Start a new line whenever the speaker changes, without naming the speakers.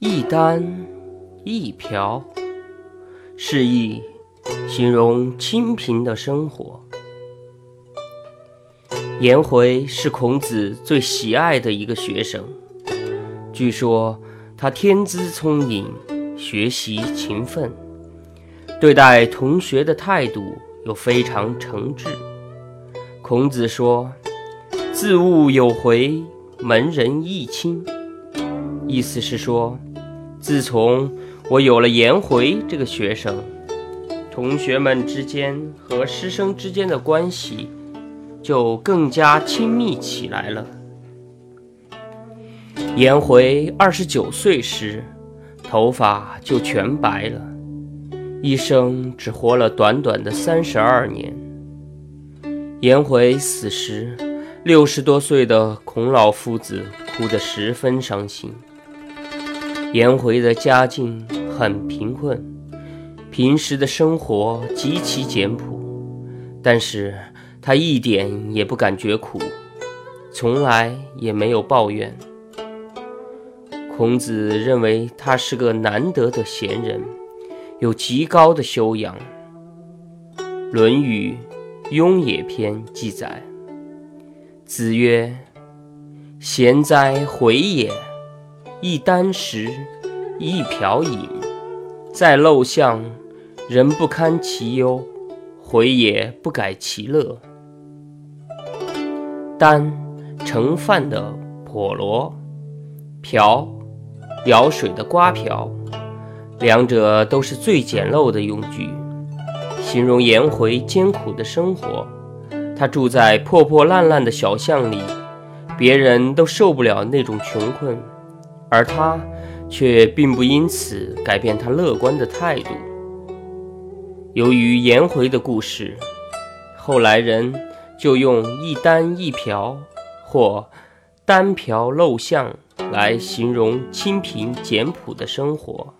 一单一瓢，示意形容清贫的生活。颜回是孔子最喜爱的一个学生，据说他天资聪颖，学习勤奋，对待同学的态度又非常诚挚。孔子说：“自物有回，门人亦亲。”意思是说。自从我有了颜回这个学生，同学们之间和师生之间的关系就更加亲密起来了。颜回二十九岁时，头发就全白了，一生只活了短短的三十二年。颜回死时，六十多岁的孔老夫子哭得十分伤心。颜回的家境很贫困，平时的生活极其简朴，但是他一点也不感觉苦，从来也没有抱怨。孔子认为他是个难得的贤人，有极高的修养。《论语·雍也篇》记载：“子曰：‘贤哉，回也！’”一箪食，一瓢饮，在陋巷，人不堪其忧，回也不改其乐。箪，盛饭的笸箩；瓢，舀水的瓜瓢。两者都是最简陋的用具，形容颜回艰苦的生活。他住在破破烂烂的小巷里，别人都受不了那种穷困。而他却并不因此改变他乐观的态度。由于颜回的故事，后来人就用“一箪一瓢”或“单瓢陋巷”来形容清贫简朴的生活。